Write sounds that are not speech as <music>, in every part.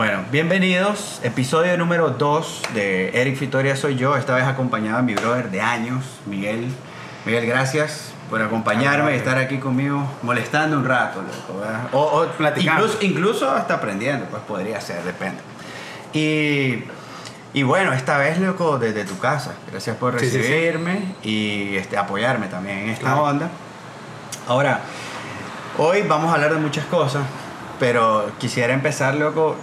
Bueno, bienvenidos. Episodio número 2 de Eric Vitoria soy yo. Esta vez acompañado de mi brother de años, Miguel. Miguel, gracias por acompañarme y estar aquí conmigo molestando un rato, loco. ¿verdad? O, o Platicando. Incluso, incluso hasta aprendiendo, pues podría ser, depende. Y, y bueno, esta vez, loco, desde tu casa. Gracias por Sí, sí, sí. recibirme y este, apoyarme también en esta Claro. onda. Ahora, hoy vamos a hablar de muchas cosas, pero quisiera empezar, loco,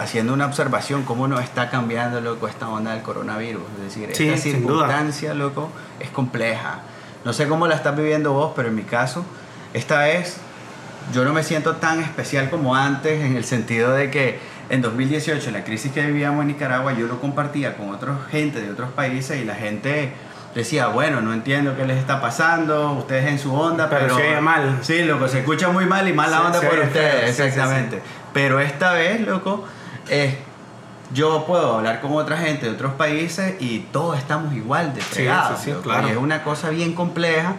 haciendo una observación, cómo nos está cambiando, loco, esta onda del coronavirus. Es decir, Sí, esta circunstancia, loco, es compleja. No sé cómo la estás viviendo vos, pero en mi caso, esta vez yo no me siento tan especial como antes, en el sentido de que en 2018, la crisis que vivíamos en Nicaragua, yo lo compartía con otra gente de otros países y la gente decía, bueno, no entiendo qué les está pasando, ustedes en su onda, Pero pero... se oye mal. Sí, loco, se escucha muy mal y mala Se- onda por ustedes, feo, sí, sí, exactamente. Pero esta vez, loco, eh, yo puedo hablar con otra gente de otros países y todos estamos igual de Sí, fregados. sí, sí, loco, claro. es una cosa bien compleja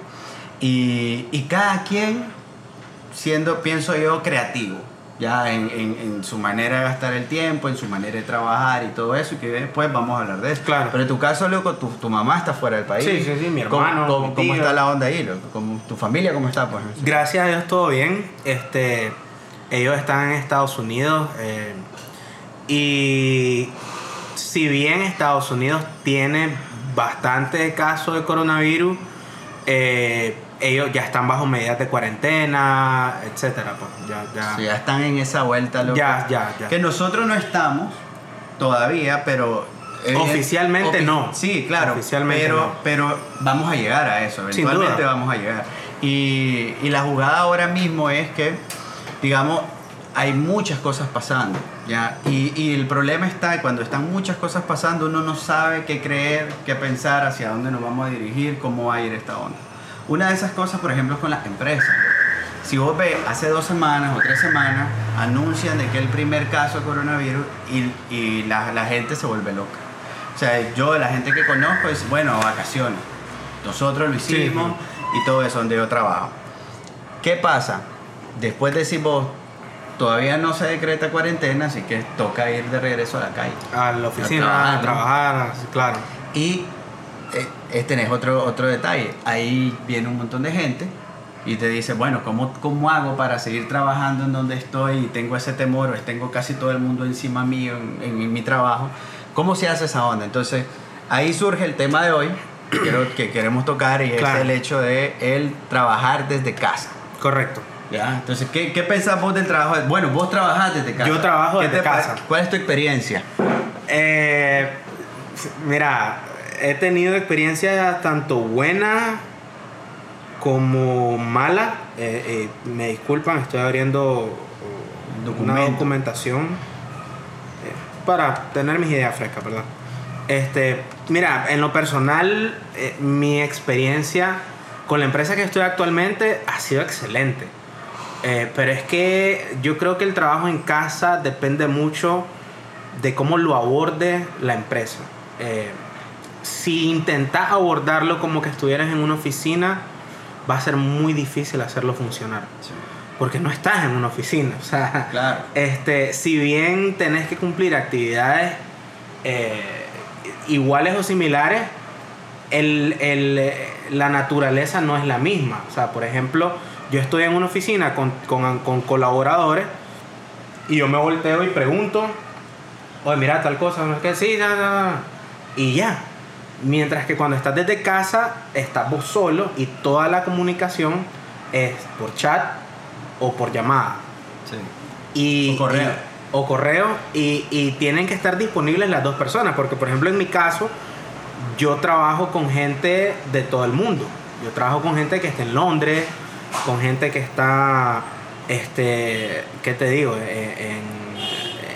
y, y cada quien siendo, pienso yo, creativo. Ya en, en- en su manera de gastar el tiempo, en su manera de trabajar y todo eso, y que después vamos a hablar de eso. Claro. Pero en tu caso, loco, tu, tu mamá está fuera del país. Sí, sí, sí, mi ¿Cómo- hermano, ¿Cómo, mi cómo está la onda ahí, loco? ¿Cómo- ¿Tu familia cómo está? Pues? Gracias a Dios todo bien. Este, ellos están en Estados Unidos eh, y si bien Estados Unidos tiene bastante casos de coronavirus, eh, ellos ya están bajo medidas de cuarentena, etcétera. Pues ya, ya. Sí, ya están en esa vuelta, loco. Ya, ya, ya. Que nosotros no estamos todavía, pero... eh, Oficialmente no. Sí, claro. Oficialmente pero, no. pero vamos a llegar a eso. Sin Eventualmente duda. vamos a llegar. Y, y la jugada ahora mismo es que, digamos, hay muchas cosas pasando. ¿ya? Y, y el problema está cuando están muchas cosas pasando, uno no sabe qué creer, qué pensar, hacia dónde nos vamos a dirigir, cómo va a ir esta onda. Una de esas cosas, por ejemplo, es con las empresas. Si vos ves, hace dos semanas o tres semanas anuncian de que el primer caso de coronavirus y, y la, la gente se vuelve loca. O sea, yo, la gente que conozco, es, bueno, vacaciones. Nosotros lo Sí, hicimos y todo eso donde yo trabajo. ¿Qué pasa? Después decimos, todavía no se decreta cuarentena, así que toca ir de regreso a la calle. A la oficina, trabajar, a trabajar, claro. Y eh, eh, tenés otro, otro detalle. Ahí viene un montón de gente y te dice, bueno, ¿cómo, ¿cómo hago para seguir trabajando en donde estoy y tengo ese temor o tengo casi todo el mundo encima mío en, en mi trabajo? ¿Cómo se hace esa onda? Entonces, ahí surge el tema de hoy que, queremos tocar y Claro. es el hecho de el trabajar desde casa. Correcto. ¿Ya? Entonces, ¿qué, ¿qué pensás vos del trabajo? Bueno, vos trabajás desde casa. Yo trabajo ¿Qué desde te casa. ¿Cuál es tu experiencia? Eh, mira, he tenido experiencias tanto buenas como malas. Eh, eh, me disculpan, estoy abriendo una documentación para tener mis ideas frescas, ¿verdad? Este, mira, en lo personal, mi experiencia con la empresa que estoy actualmente ha sido excelente. Eh, pero es que yo creo que el trabajo en casa depende mucho de cómo lo aborde la empresa. Eh, si intentas abordarlo como que estuvieras en una oficina, va a ser muy difícil hacerlo funcionar. Porque no estás en una oficina. <laughs> O sea, Claro. este, si bien tenés que cumplir actividades eh, iguales o similares, el- el, la naturaleza no es la misma. O sea, por ejemplo, yo estoy en una oficina con, con- con colaboradores y yo me volteo y pregunto, oye, mira tal cosa, no es que sí, ya, ya", y ya. Mientras que cuando estás desde casa, estás vos solo y toda la comunicación es por chat o por llamada. Sí. Y, O correo. y- o correo y, y tienen que estar disponibles las dos personas, porque por ejemplo en mi caso, yo trabajo con gente de todo el mundo. Yo trabajo con gente que está en Londres, con gente que está, este, ¿qué te digo? Eh, En,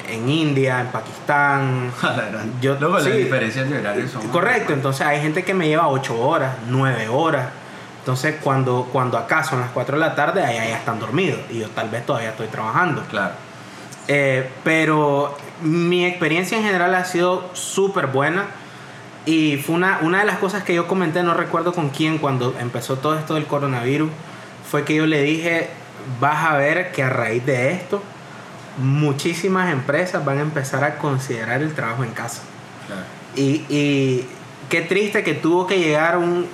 en India, en Pakistán. <laughs> Yo- Luego sí. las diferencias de horario son... Correcto, entonces hay gente que me lleva 8 horas, 9 horas. Entonces cuando, cuando acá son las 4 de la tarde, allá ya están dormidos y yo tal vez todavía estoy trabajando. Claro. Eh, pero mi experiencia en general ha sido súper buena. Y fue una, una de las cosas que yo comenté, no recuerdo con quién, cuando empezó todo esto del coronavirus, fue que yo le dije, vas a ver que a raíz de esto muchísimas empresas van a empezar a considerar el trabajo en casa. Claro. Y, y qué triste que tuvo que llegar un,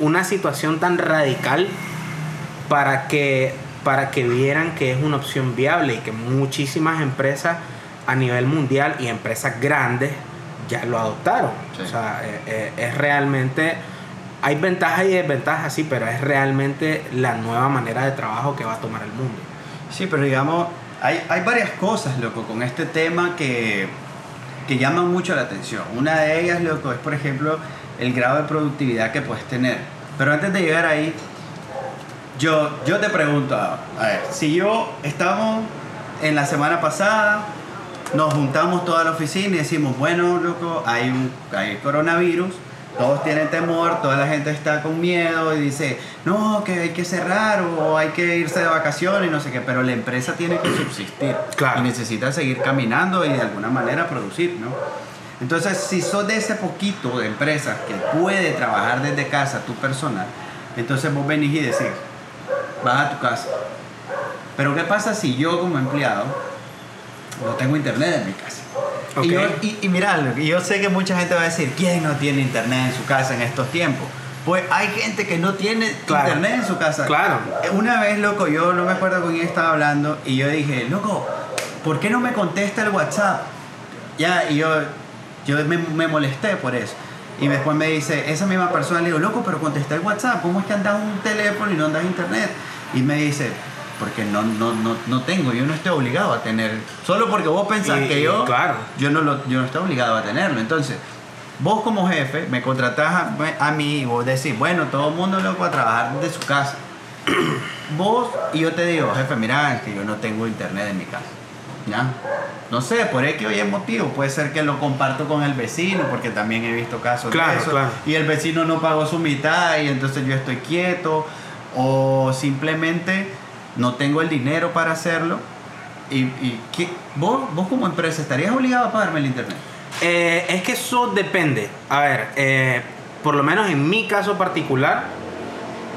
una situación tan radical para que, para que vieran que es una opción viable y que muchísimas empresas a nivel mundial y empresas grandes ya lo adoptaron. Sí. O sea, eh, eh, es realmente... Hay ventajas y desventajas, sí, pero es realmente la nueva manera de trabajo que va a tomar el mundo. Sí, pero digamos, hay, hay varias cosas, loco, con este tema que, que llaman mucho la atención. Una de ellas, loco, es por ejemplo el grado de productividad que puedes tener. Pero antes de llegar ahí, yo, yo te pregunto, a ver, si yo estamos en la semana pasada, nos juntamos toda la oficina y decimos, bueno, loco, hay, un, hay coronavirus, todos tienen temor, toda la gente está con miedo y dice, no, que hay que cerrar o hay que irse de vacaciones y no sé qué, pero la empresa tiene que subsistir Claro. y necesita seguir caminando y de alguna manera producir, ¿no? Entonces, si sos de ese poquito de empresas que puede trabajar desde casa tu personal, entonces vos venís y decís, vas a tu casa. Pero ¿qué pasa si yo como empleado no tengo internet en mi casa? Y, yo- y, mirá, yo sé que mucha gente va a decir, ¿quién no tiene internet en su casa en estos tiempos? Pues hay gente que no tiene Claro. internet en su casa. Claro. Una vez, loco, yo no me acuerdo con quién estaba hablando y yo dije, loco, ¿por qué no me contesta el WhatsApp? Ya, y yo, yo me, me molesté por eso. Y después me dice, esa misma persona le digo, loco, pero contesta el WhatsApp, ¿cómo es que andas un teléfono y no andas internet? Y me dice, porque no, no, no, no tengo, yo no estoy obligado a tener. Solo porque vos pensás Y- que yo, claro. yo, no lo, yo no estoy obligado a tenerlo. Entonces, vos como jefe me contratás a, a mí y vos decís, bueno, todo el mundo loco a trabajar de su casa. <clears throat> vos y yo te digo, jefe, mira, es que yo no tengo internet en mi casa. ¿Ya? No sé, por X o Y motivo. Puede ser que lo comparto con el vecino, porque también he visto casos Claro, de eso. claro. Y el vecino no pagó su mitad y entonces yo estoy quieto. O simplemente no tengo el dinero para hacerlo. Y, y ¿qué? ¿Vos, vos como empresa estarías obligado a pagarme el internet. Eh, es que eso depende. A ver, eh, por lo menos en mi caso particular,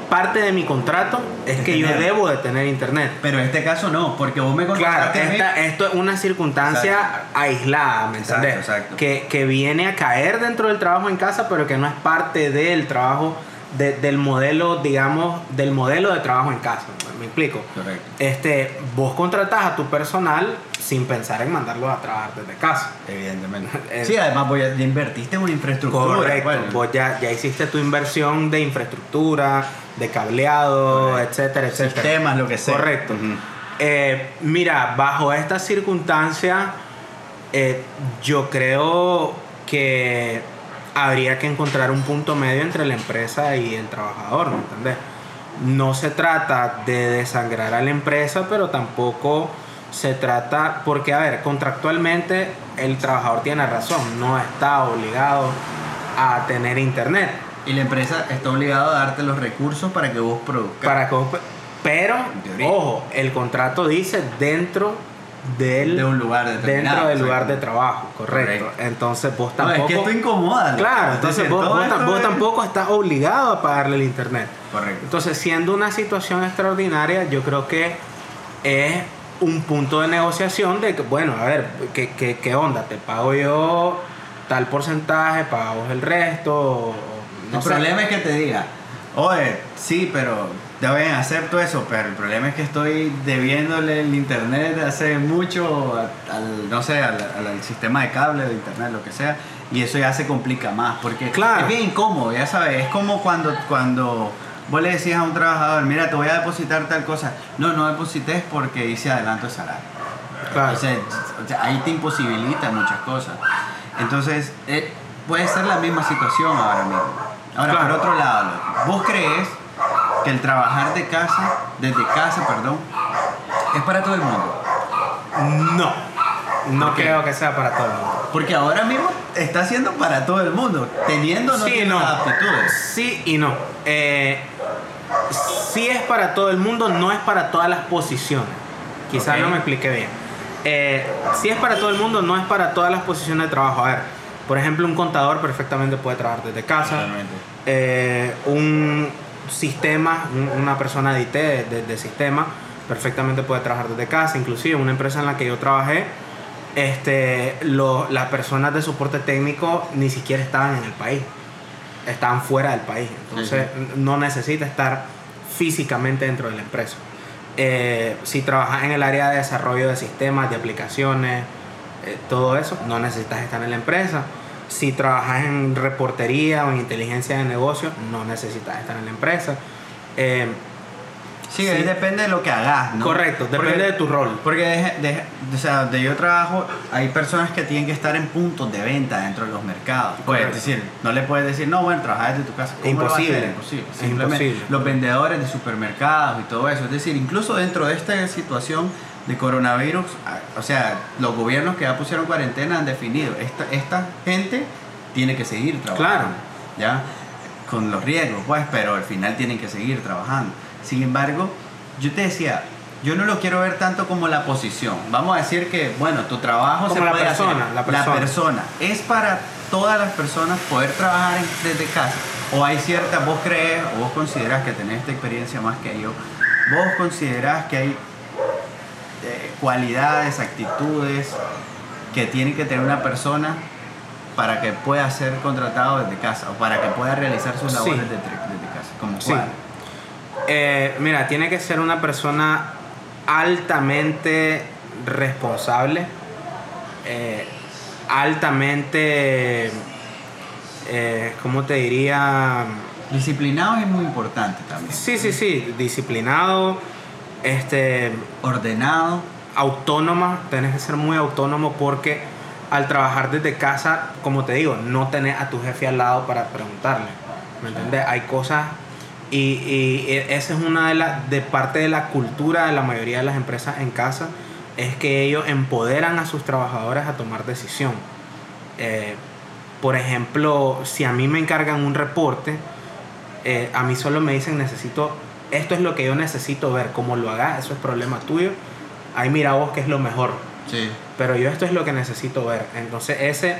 parte de mi contrato es De que yo tener. debo de tener internet. Pero en este caso no, porque vos me Claro, contrataste mí. esta- esto es una circunstancia Exacto. aislada, ¿me Exacto, entendés? exacto. Que, que viene a caer dentro del trabajo en casa, pero que no es parte del trabajo, de- del modelo, digamos, del modelo de trabajo en casa. ¿Me explico? Correcto. Este, vos contratás a tu personal sin pensar en mandarlo a trabajar desde casa. Evidentemente. <laughs> Sí, además voy a, ya invertiste en una infraestructura. Correcto. bueno. Vos ya, ya hiciste tu inversión de infraestructura, de cableado, Correcto. etcétera, etcétera. Sistemas, lo que sea. Correcto. Eh, mira, bajo estas circunstancias, eh, yo creo que habría que encontrar un punto medio entre la empresa y el trabajador, ¿me entendés? No se trata de desangrar a la empresa, pero tampoco se trata, porque a ver, contractualmente el trabajador tiene razón, no está obligado a tener internet. Y la empresa está obligada a darte los recursos para que vos produzcas. Para que vos- pero, ojo, el contrato dice dentro del, De un lugar dentro del lugar de trabajo, correcto. Correcto. Entonces vos No, tampoco. es que esto incomoda. ¿no? Claro, Es entonces vos, vos es- tampoco estás obligado a pagarle el internet. Correcto. Entonces, siendo una situación extraordinaria, yo creo que es un punto de negociación de que, bueno, a ver, ¿qué, qué, qué onda? ¿Te pago yo tal porcentaje, pago el resto? no el sé. problema es que te diga, oye, sí, pero ya bien, acepto eso, pero el problema es que estoy debiéndole el internet hace mucho a- al, no sé, al, sistema de cable de internet, lo que sea, y eso ya se complica más, porque Claro. es bien incómodo, ya sabes, es como cuando, cuando vos le decías a un trabajador, mira, te voy a depositar tal cosa, no, no deposites porque hice adelanto de salario. Claro. O sea, o sea, ahí te imposibilita muchas cosas. Entonces, eh, puede ser la misma situación ahora mismo. Ahora, Claro. por otro lado, ¿vos crees que el trabajar de casa, desde casa, perdón, es para todo el mundo? No, no creo que sea para todo el mundo. Porque ahora mismo está siendo para todo el mundo, teniendo no Sí, no. aptitudes. Sí y no. Eh, sí es para todo el mundo, no es para todas las posiciones. Quizás no me expliqué bien. Eh, sí es para todo el mundo, no es para todas las posiciones de trabajo. A ver, por ejemplo, un contador perfectamente puede trabajar desde casa. Eh, un sistema, un- una persona de IT, de, de sistema, perfectamente puede trabajar desde casa. Inclusive una empresa en la que yo trabajé, este, lo- las personas de soporte técnico ni siquiera estaban en el país, estaban fuera del país. Entonces no necesita estar físicamente dentro de la empresa. Eh, si trabajas en el área de desarrollo de sistemas, de aplicaciones, eh, todo eso, no necesitas estar en la empresa. Si trabajas en reportería o en inteligencia de negocio, no necesitas estar en la empresa. Eh, Sí, Sí. ahí depende de lo que hagas, ¿no? Correcto, depende Porque- de tu rol. Porque deje- deje- o sea, donde yo trabajo hay personas que tienen que estar en puntos de venta dentro de los mercados. Pues, Correcto. es decir, no le puedes decir, no, bueno, trabajar desde tu casa. Imposible. Imposible. Simplemente imposible. los vendedores de supermercados y todo eso. Es decir, incluso dentro de esta situación de coronavirus, o sea, los gobiernos que ya pusieron cuarentena han definido, esta, esta gente tiene que seguir trabajando. ¿Ya? Con los riesgos, pues, pero al final tienen que seguir trabajando. Sin embargo, yo te decía, yo no lo quiero ver tanto como la posición. Vamos a decir que, bueno, tu trabajo Como se la puede persona, hacer. la persona. persona. Es para todas las personas poder trabajar desde casa. O hay ciertas, vos crees, o vos considerás que tenés esta experiencia más que yo, vos considerás que hay cualidades, actitudes que tiene que tener una persona para que pueda ser contratado desde casa o para que pueda realizar sus Sí. labores desde, desde casa. Como Sí. Eh, mira, tiene que ser una persona altamente responsable, eh, altamente, eh, ¿cómo te diría? Disciplinado es muy importante también. Sí, sí, sí, disciplinado, este, Ordenado. Autónoma, tenés que ser muy autónomo porque al trabajar desde casa, como te digo, no tenés a tu jefe al lado para preguntarle, ¿me entiendes? Hay cosas y, y e- esa es una de las, de parte de la cultura de la mayoría de las empresas en casa, es que ellos empoderan a sus trabajadores a tomar decisión. Eh, por ejemplo, si a mí me encargan un reporte, eh, a mí solo me dicen necesito, esto es lo que yo necesito ver, cómo lo hagas, eso es problema tuyo. Ahí mira vos qué es lo mejor. Sí. Pero yo esto es lo que necesito ver. Entonces ese,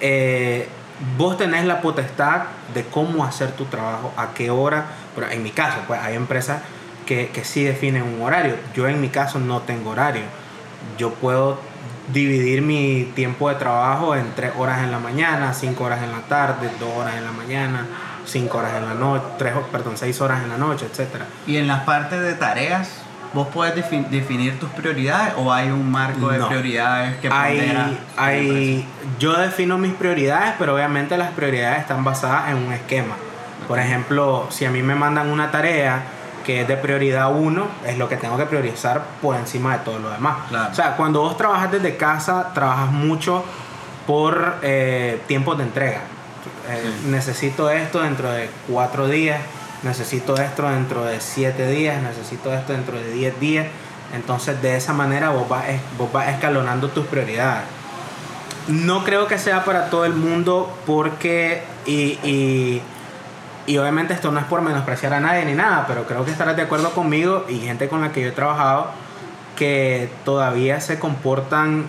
eh, vos tenés la potestad de cómo hacer tu trabajo, a qué hora. Pero en mi caso, pues hay empresas que, que sí definen un horario. Yo en mi caso no tengo horario. Yo puedo dividir mi tiempo de trabajo en tres horas en la mañana, cinco horas en la tarde, dos horas en la mañana, cinco horas en la noche, tres, perdón, seis horas en la noche, etcétera. Y en las partes de tareas, ¿vos puedes defi- definir tus prioridades o hay un marco de No. prioridades que hay, hay, yo defino mis prioridades, pero obviamente las prioridades están basadas en un esquema. Por ejemplo, si a mí me mandan una tarea que es de prioridad 1, es lo que tengo que priorizar por encima de todo lo demás. Claro. O sea, cuando vos trabajas desde casa, trabajas mucho por eh, tiempos de entrega. Eh, Sí. Necesito esto dentro de cuatro días, necesito esto dentro de siete días, necesito esto dentro de 10 días. Entonces, de esa manera vos vas, vos vas escalonando tus prioridades. No creo que sea para todo el mundo porque, y, y, y obviamente esto no es por menospreciar a nadie ni nada, pero creo que estarás de acuerdo conmigo y gente con la que yo he trabajado que todavía se comportan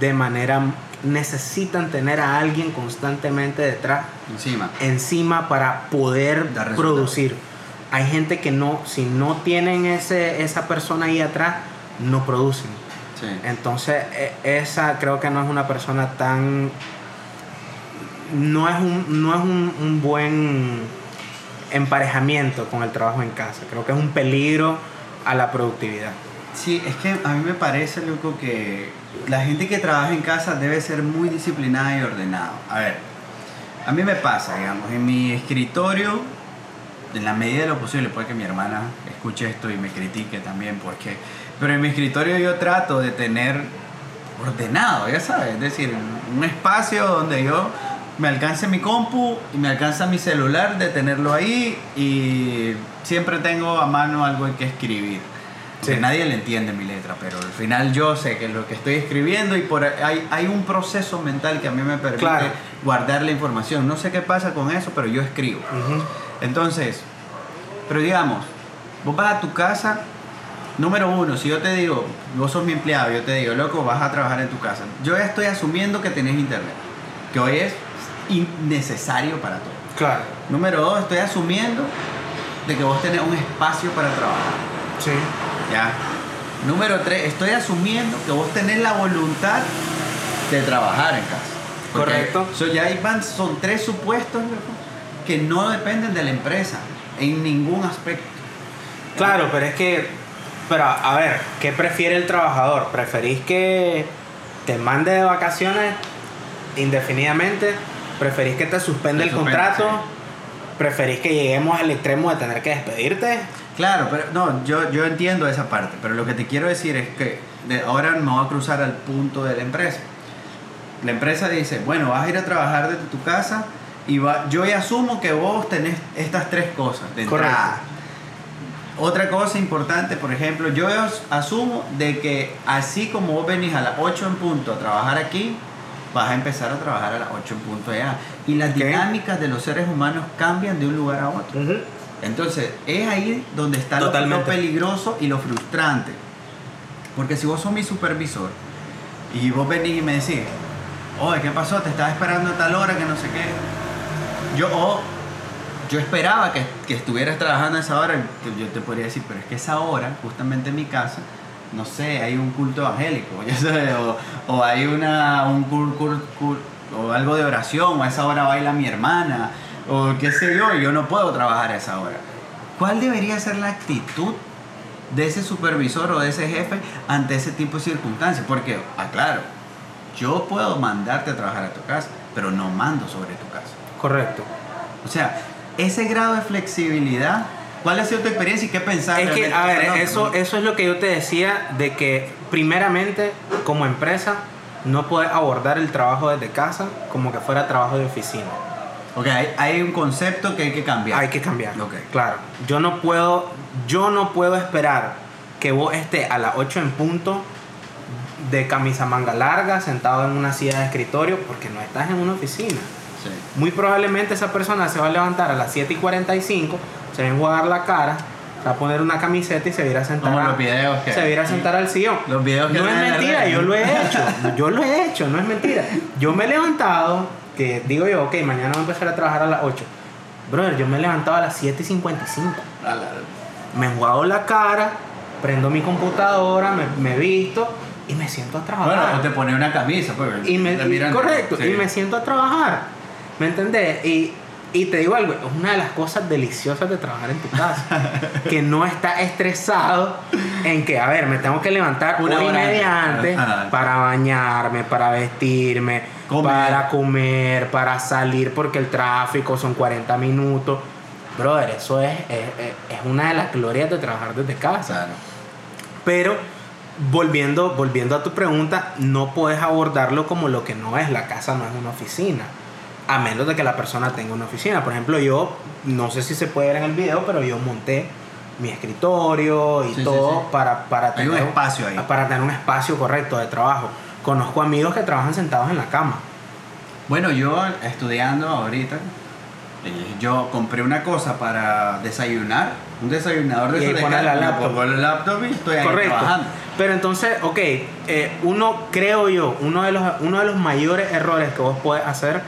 de manera, necesitan tener a alguien constantemente detrás Encima. encima para poder Dar producir. Hay gente que no, si no tienen ese, esa persona ahí atrás, no producen. Sí. Entonces, e- esa creo que no es una persona tan. No es un, no es un, un buen emparejamiento con el trabajo en casa. Creo que es un peligro a la productividad. Sí, es que a mí me parece, loco, que la gente que trabaja en casa debe ser muy disciplinada y ordenada. A ver, a mí me pasa, digamos, en mi escritorio, en la medida de lo posible, puede que mi hermana escuche esto y me critique también, porque, pero en mi escritorio yo trato de tener ordenado, ya sabes, es decir, un espacio donde yo me alcance mi compu y me alcanza mi celular, de tenerlo ahí y siempre tengo a mano algo en que escribir. Sí. Nadie le entiende mi letra, pero al final yo sé que lo que estoy escribiendo y por hay, hay un proceso mental que a mí me permite Claro. guardar la información. No sé qué pasa con eso, pero yo escribo. Entonces, pero digamos, vos vas a tu casa, número uno, si yo te digo, vos sos mi empleado, yo te digo, loco, vas a trabajar en tu casa. Yo ya estoy asumiendo que tenés internet, que hoy es innecesario para todo. Claro. Número dos, estoy asumiendo de que vos tenés un espacio para trabajar. Sí. ¿Ya? Número tres, estoy asumiendo que vos tenés la voluntad de trabajar en casa. Porque Correcto. so- ya ahí van, son tres supuestos que no dependen de la empresa en ningún aspecto. Claro, pero es que, pero a ver, ¿qué prefiere el trabajador? ¿Preferís que te mande de vacaciones indefinidamente? ¿Preferís que te suspenda el contrato? sí. ¿Preferís que lleguemos al extremo de tener que despedirte? Claro, pero no, yo, yo entiendo esa parte, pero lo que te quiero decir es que de ahora me voy a cruzar al punto de la empresa. La empresa dice, bueno, vas a ir a trabajar desde tu casa y va, yo ya asumo que vos tenés estas tres cosas de Correcto. entrada. Otra cosa importante, por ejemplo, yo as- asumo de que así como vos venís a las 8 en punto a trabajar aquí, vas a empezar a trabajar a las 8 en punto allá. Y las dinámicas de los seres humanos cambian de un lugar a otro. Entonces, es ahí donde está lo- peligroso y lo frustrante. Porque si vos sos mi supervisor y vos venís y me decís, oye, ¿qué pasó? Te estaba esperando a tal hora que no sé qué. Yo, o yo esperaba que, que estuvieras trabajando a esa hora. Yo te podría decir, pero es que esa hora, justamente en mi casa, no sé, hay un culto evangélico, <laughs> ya sabes, o, o hay una, un cul- cul- cul- o algo de oración, o a esa hora baila mi hermana, o qué sé yo, yo no puedo trabajar a esa hora. ¿Cuál debería ser la actitud de ese supervisor o de ese jefe ante ese tipo de circunstancias? Porque, aclaro, yo puedo mandarte a trabajar a tu casa, pero no mando sobre tu casa. Correcto. O sea, ese grado de flexibilidad, ¿cuál ha sido tu experiencia y qué pensar? Es que, a ver, No, eso, no. eso es lo que yo te decía, de que primeramente, como empresa, no puedes abordar el trabajo desde casa como que fuera trabajo de oficina. Ok, hay, hay un concepto que hay que cambiar. Hay que cambiar. Ok. Claro. Yo no puedo, yo no puedo esperar que vos estés a las 8 en punto de camisa manga larga, sentado en una silla de escritorio, porque no estás en una oficina. Sí. Muy probablemente esa persona se va a levantar a las 7 y 45, se va a enjuagar la cara, se va a poner una camiseta y se va a ir a sentar, Como a- los videos que- se va a ir a sentar al sillón. Los videos que no es mentira, yo lo he hecho. Yo lo he hecho, no es mentira. Yo me he levantado, que digo yo, ok, mañana voy a empezar a trabajar a las 8. Brother, yo me he levantado a las 7 y 55. A la- Me enjuago la cara, prendo mi computadora, me, me visto y me siento a trabajar. Bueno, o te pone una camisa, pues. Y me, y- correcto, sí. y me siento a trabajar. ¿Me entendés? Y, y te digo algo, es una de las cosas deliciosas de trabajar en tu casa. <laughs> que no estás estresado en que, a ver, me tengo que levantar Una hora y media antes. para bañarme, para vestirme, Comer. para comer, para salir porque el tráfico son 40 minutos. Brother, eso es, es, es- una de las glorias de trabajar desde casa. Claro. Pero volviendo, volviendo a tu pregunta, no puedes abordarlo como lo que no es. La casa no es una oficina. A menos de que la persona tenga una oficina. Por ejemplo, yo, no sé si se puede ver en el video, pero yo monté mi escritorio y Sí, todo sí. Para, para Hay un tener espacio ahí. Para tener un espacio correcto de trabajo. Conozco amigos que trabajan sentados en la cama. Bueno, yo estudiando ahorita, eh, yo compré una cosa para desayunar, un desayunador de Y ahí la laptop. pongo el laptop y estoy ahí Correcto. trabajando. Pero entonces, ok, eh, uno, creo yo, uno de, los, uno de los mayores errores que vos puedes hacer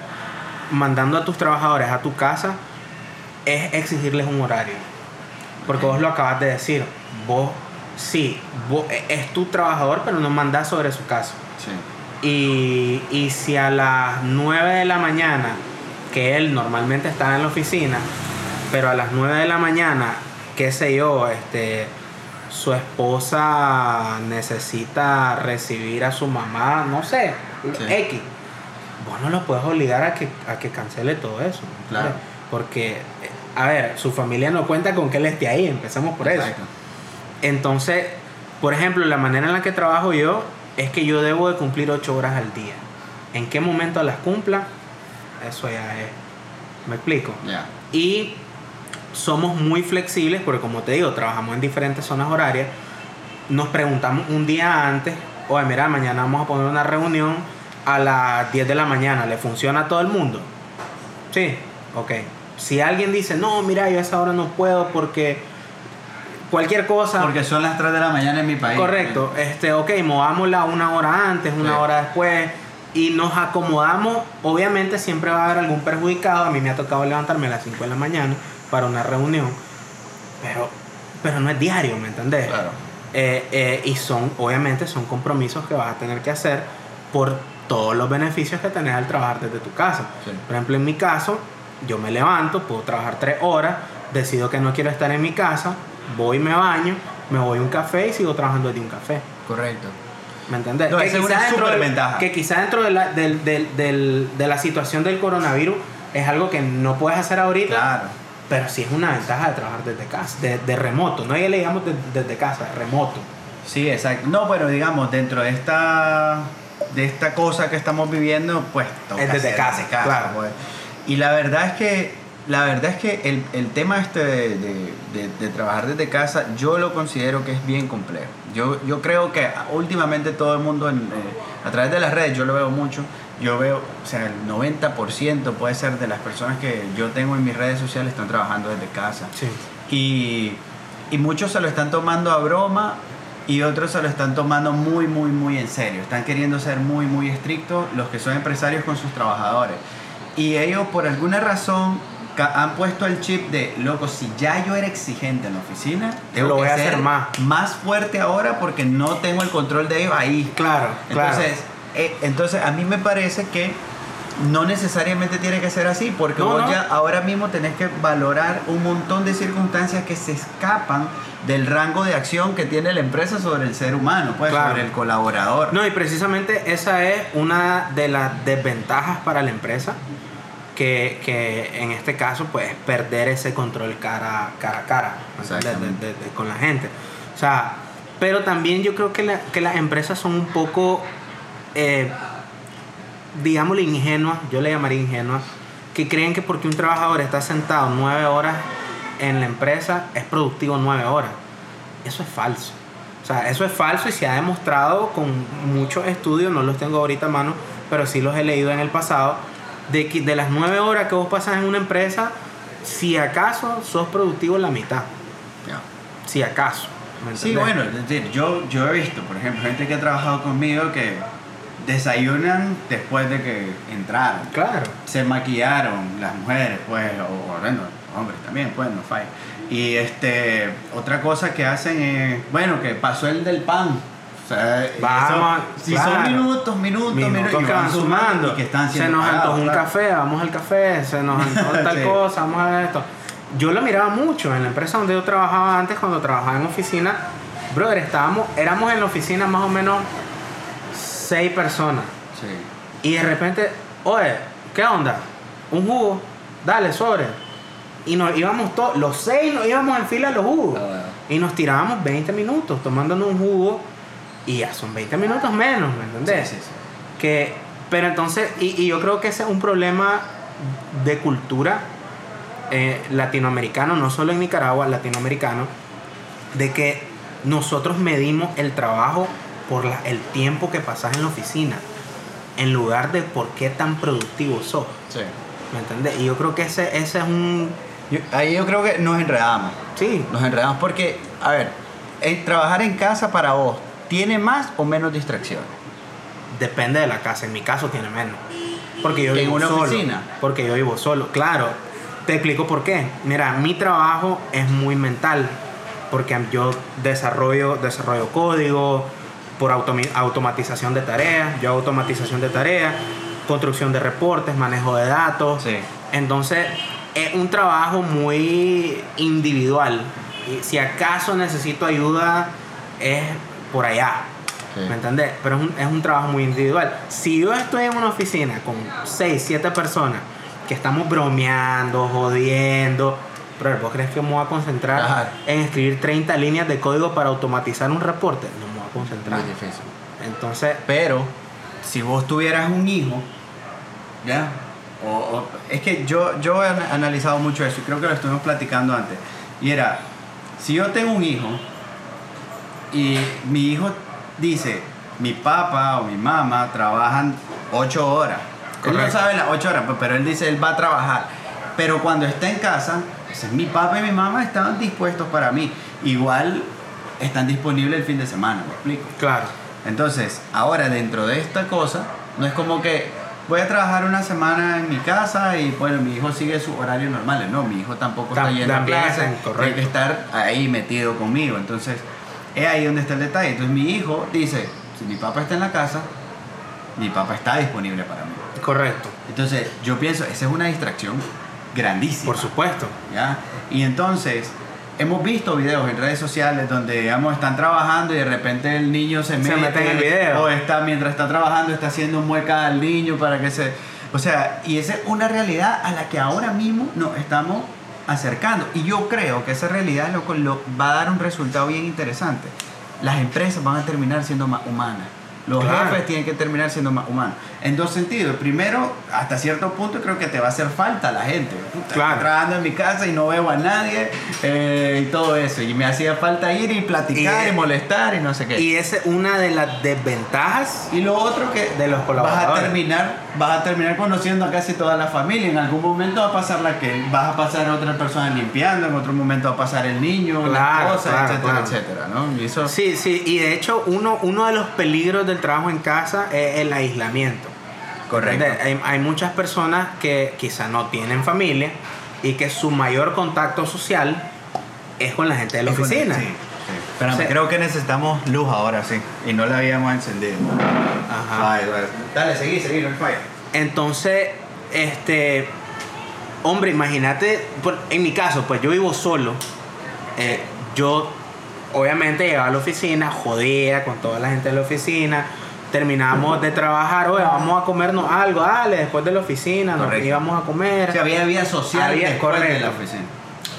mandando a tus trabajadores a tu casa es exigirles un horario. Porque vos lo acabas de decir, vos, sí, vos, e- es tu trabajador, pero no mandás sobre su casa. Sí. Y, y si a las 9 de la mañana, que él normalmente está en la oficina, pero a las 9 de la mañana, qué sé yo, este, su esposa necesita recibir a su mamá, no sé, Sí. X. Vos no lo puedes obligar a que, a que cancele todo eso. ¿me Claro. Porque, eh, a ver, su familia no cuenta con que él esté ahí, empezamos por eso. Entonces, por ejemplo, la manera en la que trabajo yo es que yo debo de cumplir 8 horas al día. ¿En qué momento las cumpla? Eso ya es. ¿Me explico? Y somos muy flexibles porque como te digo, trabajamos en diferentes zonas horarias. Nos preguntamos un día antes, oye, mira, mañana vamos a poner una reunión a las 10 de la mañana. ¿Le funciona a todo el mundo? Sí, ok. Si alguien dice, no, mira, yo a esa hora no puedo porque cualquier cosa... Porque son las 3 de la mañana en mi país. Correcto, este, ok, movámosla una hora antes, una Sí. hora después y nos acomodamos. Obviamente siempre va a haber algún perjudicado. A mí me ha tocado levantarme a las 5 de la mañana para una reunión, pero, pero no es diario, ¿me entendés? Claro. Eh, eh, y son, obviamente, son compromisos que vas a tener que hacer por todos los beneficios que tenés al trabajar desde tu casa. Sí. Por ejemplo, en mi caso, yo me levanto, puedo trabajar tres horas, decido que no quiero estar en mi casa, voy, me baño, me voy a un café y sigo trabajando desde un café. Correcto. ¿Me entendés? No, que quizás dentro de la, del- del- de la situación del coronavirus es algo que no puedes hacer ahorita, Claro. pero sí es una ventaja de trabajar desde casa, de, de remoto. No ya le digamos de- desde casa, remoto. Sí, exacto. No, pero digamos, dentro de esta de esta cosa que estamos viviendo, pues toca Es desde hacer casa, claro. pues. Y la verdad es que la verdad es que el, el tema este de, de- de- de trabajar desde casa, yo lo considero que es bien complejo. Yo, yo creo que últimamente todo el mundo, en, eh, a través de las redes, yo lo veo mucho, yo veo, o sea, el 90% puede ser de las personas que yo tengo en mis redes sociales están trabajando desde casa. Sí. Y, y muchos se lo están tomando a broma y otros se lo están tomando muy, muy, muy en serio. Están queriendo ser muy, muy estrictos los que son empresarios con sus trabajadores. Y ellos por alguna razón han puesto el chip de, loco, si ya yo era exigente en la oficina, tengo Lo que voy a ser hacer más. más fuerte ahora porque no tengo el control de ellos ahí. Claro, claro. Entonces, eh, entonces a mí me parece que no necesariamente tiene que ser así, porque No, vos no. ya ahora mismo tenés que valorar un montón de circunstancias que se escapan del rango de acción que tiene la empresa sobre el ser humano, pues Claro. sobre el colaborador. No, y precisamente esa es una de las desventajas para la empresa, que, que en este caso, pues, perder ese control cara, cara a cara con la gente. O sea, pero también yo creo que, la- que las empresas son un poco, eh, digámosle, ingenuas, yo le llamaría ingenuas, que creen que porque un trabajador está sentado nueve horas en la empresa, es productivo nueve horas. Eso es falso. O sea, eso es falso y se ha demostrado con muchos estudios, no los tengo ahorita a mano, pero sí los he leído en el pasado, de que de las nueve horas que vos pasas en una empresa, si acaso sos productivo la mitad. Si acaso. ¿me Sí, bueno, es decir, yo, yo he visto, por ejemplo, gente que ha trabajado conmigo que desayunan después de que entraron. Claro. se maquillaron las mujeres, pues, o, o, bueno, hombres también, pues, no falla. Y este, otra cosa que hacen es, bueno, que pasó el del pan. Sea, Vamos, eso- si claro. son minutos, minutos, minutos, Minutos que van sumando. y que están se nos antojó un claro. café, vamos al café, se nos <laughs> antojó tal Sí. cosa, vamos a esto. Yo lo miraba mucho en la empresa donde yo trabajaba antes, cuando trabajaba en oficina. Brother, estábamos, éramos en la oficina más o menos seis personas. Sí. Y de repente, oye, ¿qué onda? Un jugo, dale, sobre. Y nos íbamos todos, los seis nos íbamos en fila a los jugos. Ah. Y nos tirábamos 20 minutos tomándonos un jugo. Y ya son 20 minutos menos, ¿me entendés? Sí, sí, sí. Que, pero entonces, y, y yo creo que ese es un problema de cultura eh, latinoamericano, no solo en Nicaragua, latinoamericano, de que nosotros medimos el trabajo por la- el tiempo que pasas en la oficina, en lugar de por qué tan productivo sos. Sí. ¿Me entendés? Y yo creo que ese, ese es un... Yo- ahí yo creo que nos enredamos. Sí, Nos enredamos porque, a ver, el trabajar en casa para vos, ¿tiene más o menos distracciones? depende de la casa. En mi caso tiene menos. Porque yo ¿En vivo una solo. oficina? Porque yo vivo solo. Claro. Te explico por qué. Mira, mi trabajo es muy mental. Porque yo desarrollo, desarrollo código por automatización de tareas. Yo automatización de tareas, construcción de reportes, manejo de datos. Sí. Entonces, es un trabajo muy individual. Y si acaso necesito ayuda, es por allá. Sí. ¿Me entendés? Pero es un, es un trabajo muy individual. Si yo estoy en una oficina con 6, 7 personas que estamos bromeando, jodiendo, pero ¿vos crees que me voy a concentrar en escribir 30 líneas de código para automatizar un reporte? No me voy a concentrar. Muy difícil. Entonces, Pero, si vos tuvieras un hijo, ¿ya? O, o- es que yo, yo he ana- analizado mucho eso y creo que lo estuvimos platicando antes. Y era, si yo tengo un hijo y mi hijo dice, mi papá o mi mamá trabajan ocho horas. Él no Correcto. sabe las ocho horas, pues, pero él dice, él va a trabajar. Pero cuando está en casa, ese es mi papá y mi mamá estaban dispuestos para mí. Igual están disponibles el fin de semana, ¿me explico? claro. Entonces, ahora dentro de esta cosa, no es como que voy a trabajar una semana en mi casa y bueno, mi hijo sigue sus horarios normales. No, mi hijo tampoco está Tam- yendo a también clase, está tiene correcto. que estar ahí metido conmigo. Entonces, es ahí donde está el detalle. Entonces mi hijo dice, si mi papá está en la casa, mi papá está disponible para mí. Correcto. Entonces yo pienso, esa es una distracción grandísima. Por supuesto. ¿ya? Y entonces hemos visto videos en redes sociales donde digamos están trabajando y de repente el niño se, Se mete en el video. o está mientras está trabajando está haciendo mueca al niño para que se o sea y esa es una realidad a la que ahora mismo nos estamos acercando y yo creo que esa realidad lo, lo va a dar un resultado bien interesante las empresas van a terminar siendo más humanas los Claro. jefes tienen que terminar siendo más humanos. En dos sentidos. Primero, hasta cierto punto creo que te va a hacer falta la gente. Puta, Claro. estoy trabajando en mi casa y no veo a nadie eh, y todo eso. Y me hacía falta ir y platicar y, Y- molestar y no sé qué. Y esa es una de las desventajas. Y lo otro que De los vas a colaboradores. terminar, vas a terminar conociendo a casi toda la familia. En algún momento va a pasar la que vas a pasar otra persona limpiando, en otro momento va a pasar el niño, la Claro, esposa, claro, etcétera, etcétera, ¿no? Y eso Sí, sí, y de hecho uno, uno de los peligros del trabajo en casa es el aislamiento. Correcto. Hay, hay muchas personas que quizá no tienen familia y que su mayor contacto social es con la gente de la Es con- oficina. Sí, sí. Espérame, O sea- creo que necesitamos luz ahora, sí. Y no la habíamos encendido. Ajá. Vale. Dale, seguí, seguí, no hay falla. Entonces, este, hombre, imagínate, en mi caso, pues yo vivo solo. Eh, yo, obviamente, llegaba a la oficina, jodía con toda la gente de la oficina. Terminamos de trabajar, oye, vamos a comernos algo, dale, después de la oficina, nos íbamos a comer. O sea, había vida social Había- después de la oficina.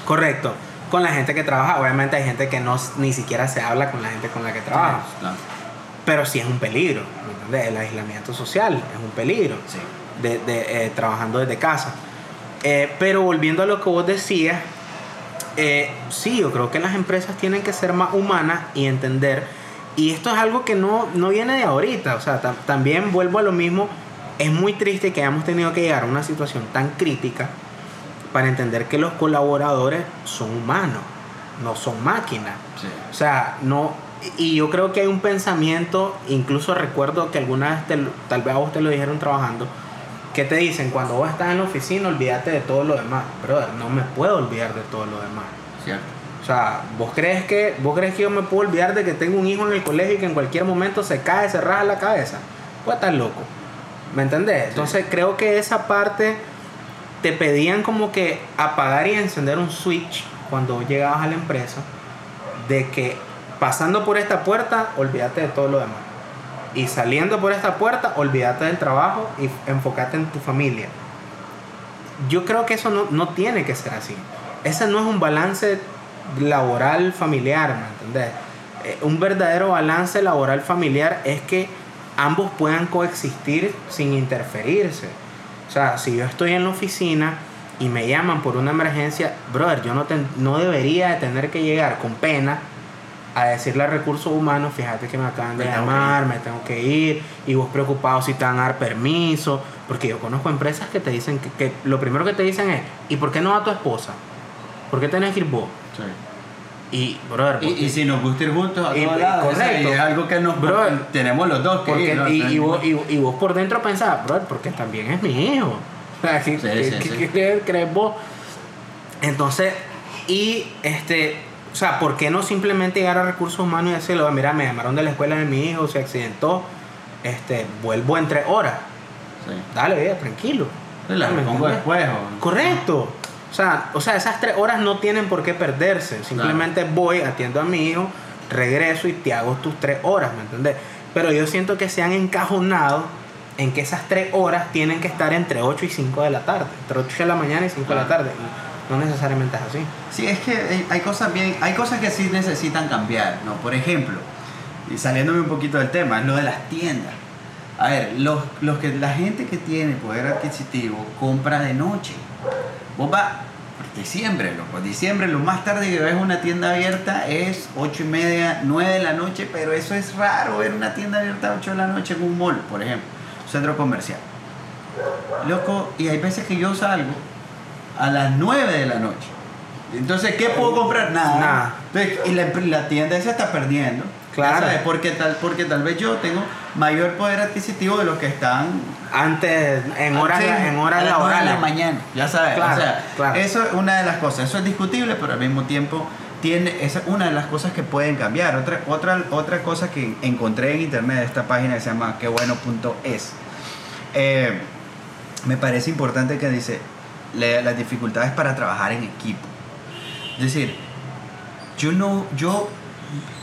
Correcto. Con la gente que trabaja, obviamente hay gente que no ni siquiera se habla con la gente con la que trabaja. Claro. Pero sí es un peligro, ¿me entiendes? El aislamiento social es un peligro. Sí. de, de, eh, trabajando desde casa. Eh, pero volviendo a lo que vos decías, eh, sí, yo creo que las empresas tienen que ser más humanas y entender. Y esto es algo que no, no viene de ahorita. O sea, tam- también vuelvo a lo mismo. Es muy triste que hayamos tenido que llegar a una situación tan crítica para entender que los colaboradores son humanos, no son máquinas. Sí. O sea, no. Y yo creo que hay un pensamiento, incluso recuerdo que alguna vez, te tal vez a vos te lo dijeron trabajando, que te dicen, cuando vos estás en la oficina, olvídate de todo lo demás. Brother, no me puedo olvidar de todo lo demás. Cierto. O sea, ¿vos crees que vos crees que yo me puedo olvidar de que tengo un hijo en el colegio y que en cualquier momento se cae, se raja la cabeza? Pues estás loco. ¿Me entendés? Entonces creo que esa parte te pedían como que apagar y encender un switch cuando llegabas a la empresa de que pasando por esta puerta, olvídate de todo lo demás. Y saliendo por esta puerta, olvídate del trabajo y enfócate en tu familia. Yo creo que eso no, no tiene que ser así. Ese no es un balance laboral familiar, ¿me entendés? Eh, un verdadero balance laboral familiar es que ambos puedan coexistir sin interferirse. O sea, si yo estoy en la oficina y me llaman por una emergencia, brother, yo no, ten- no debería de tener que llegar con pena a decirle a recursos humanos, fíjate que me acaban de Me tengo llamar, me tengo que ir, y vos preocupado si te van a dar permiso, porque yo conozco empresas que te dicen que, que lo primero que te dicen es, ¿y por qué no va tu esposa? ¿Por qué tenés que ir vos? Y, brother, Y, y si nos gusta ir juntos a Y- todos lados, correcto. o sea, y es algo que nos Brother, tenemos los dos que porque, ir, ¿no? y, vos, y, y vos por dentro pensás, brother, porque también es mi hijo. ¿qué, Sí, qué- sí, qué- sí. qué crees, crees vos? Entonces, y este, o sea, ¿por qué no simplemente llegar a recursos humanos y decirle, mira, me llamaron de la escuela de mi hijo, se accidentó, este, vuelvo en tres horas. Dale, vea, tranquilo. La ¿Me repongo entiendes? después. Correcto. O sea, o sea, esas tres horas no tienen por qué perderse. Simplemente voy, atiendo a mi hijo, regreso y te hago tus tres horas, ¿me entiendes? Pero yo siento que se han encajonado en que esas tres horas tienen que estar entre 8 y 5 de la tarde. Entre 8 de la mañana y 5 de la tarde. Y no necesariamente es así. Sí, es que hay- cosas bien, hay cosas que sí necesitan cambiar, ¿no? Por ejemplo, y saliéndome un poquito del tema, es lo de las tiendas. A ver, los, los que, la gente que tiene poder adquisitivo compra de noche. Vos vas, diciembre, loco, diciembre, lo más tarde que ves una tienda abierta es 8 y media, 9 de la noche, pero eso es raro ver una tienda abierta a 8 de la noche en un mall, por ejemplo, centro comercial. Loco, y hay veces que yo salgo a las 9 de la noche. Entonces, ¿qué puedo comprar? Nada. Nada. Entonces, y la, la tienda se está perdiendo. Claro. ¿Sabes? Porque tal, porque tal vez yo tengo mayor poder adquisitivo de los que están Antes, en horas, Sí, en horas nueve de laborales. la mañana. Ya sabes. Claro, o sea, claro. eso es una de las cosas. Eso es discutible, pero al mismo tiempo tiene, esa es una de las cosas que pueden cambiar. Otra, otra, otra cosa que encontré en internet de esta página que se llama quebueno.es. Eh, me parece importante que dice le- las dificultades para trabajar en equipo. Es decir, yo no, yo,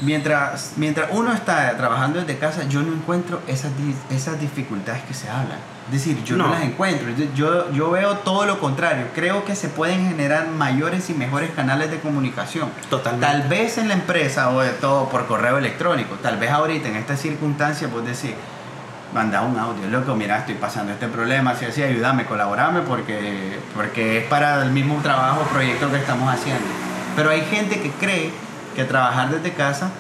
mientras, mientras uno está trabajando desde casa, yo no encuentro esas, esas dificultades que se hablan. Es decir, yo no, No. las encuentro. Yo- Yo, yo veo todo lo contrario. Creo que se pueden generar mayores y mejores canales de comunicación. Totalmente. Tal vez en la empresa o de todo por correo electrónico. Tal vez ahorita en esta circunstancia vos decís, manda un audio, loco, mira, estoy pasando este problema, así, así, ayúdame, colaborame porque, porque es para el mismo trabajo, proyecto que estamos haciendo. Pero hay gente que cree que trabajar desde casa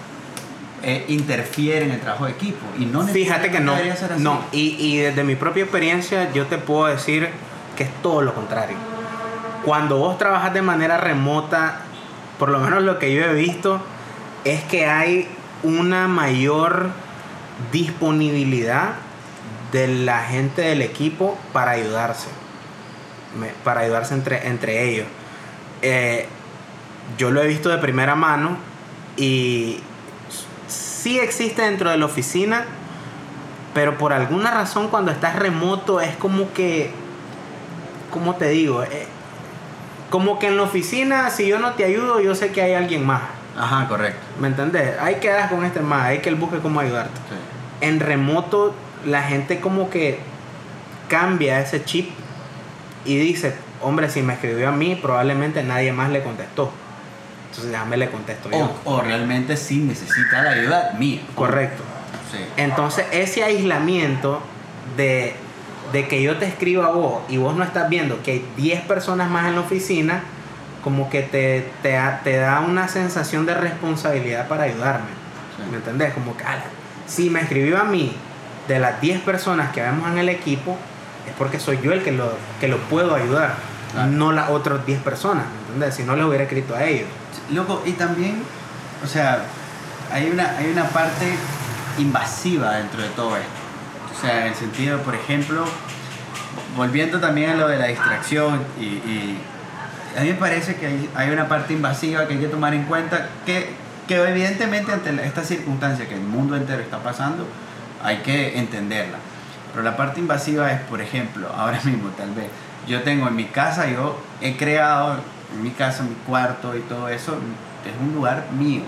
eh, interfiere en el trabajo de equipo y no Fíjate que no. debería ser así. No, y, y desde mi propia experiencia yo te puedo decir que es todo lo contrario. Cuando vos trabajas de manera remota, por lo menos lo que yo he visto, es que hay una mayor disponibilidad de la gente del equipo para ayudarse. Para ayudarse entre, entre ellos. Eh, yo lo he visto de primera mano y sí existe dentro de la oficina, pero por alguna razón cuando estás remoto es como que, ¿cómo te digo? Eh, como que en la oficina, si yo no te ayudo, yo sé que hay alguien más. Ajá, correcto. ¿Me entendés? Hay que dar con este más, hay que él busque cómo ayudarte. Sí. En remoto, la gente como que cambia ese chip y dice, hombre, si me escribió a mí, probablemente nadie más le contestó. Entonces déjame le contesto yo. O, o realmente sí necesita la ayuda mía. Correcto. Sí. Entonces, ese aislamiento de, de que yo te escriba a vos y vos no estás viendo que hay 10 personas más en la oficina, como que te, te, da- te da una sensación de responsabilidad para ayudarme. Sí. ¿Me entendés? Como que, ala, si me escribió a mí de las 10 personas que vemos en el equipo, es porque soy yo el que lo, que lo puedo ayudar, Claro. no las otras 10 personas, ¿me Si no les hubiera escrito a ellos. Loco, y también, o sea, hay una, hay una parte invasiva dentro de todo esto. O sea, en el sentido, por ejemplo, volviendo también a lo de la distracción, y, a mí me parece que hay, hay una parte invasiva que hay que tomar en cuenta, que, que evidentemente ante esta circunstancia que el mundo entero está pasando, hay que entenderla. Pero la parte invasiva es, por ejemplo, <laughs> ahora mismo tal vez, yo tengo en mi casa, yo he creado en mi casa, mi cuarto y todo eso, es un lugar mío,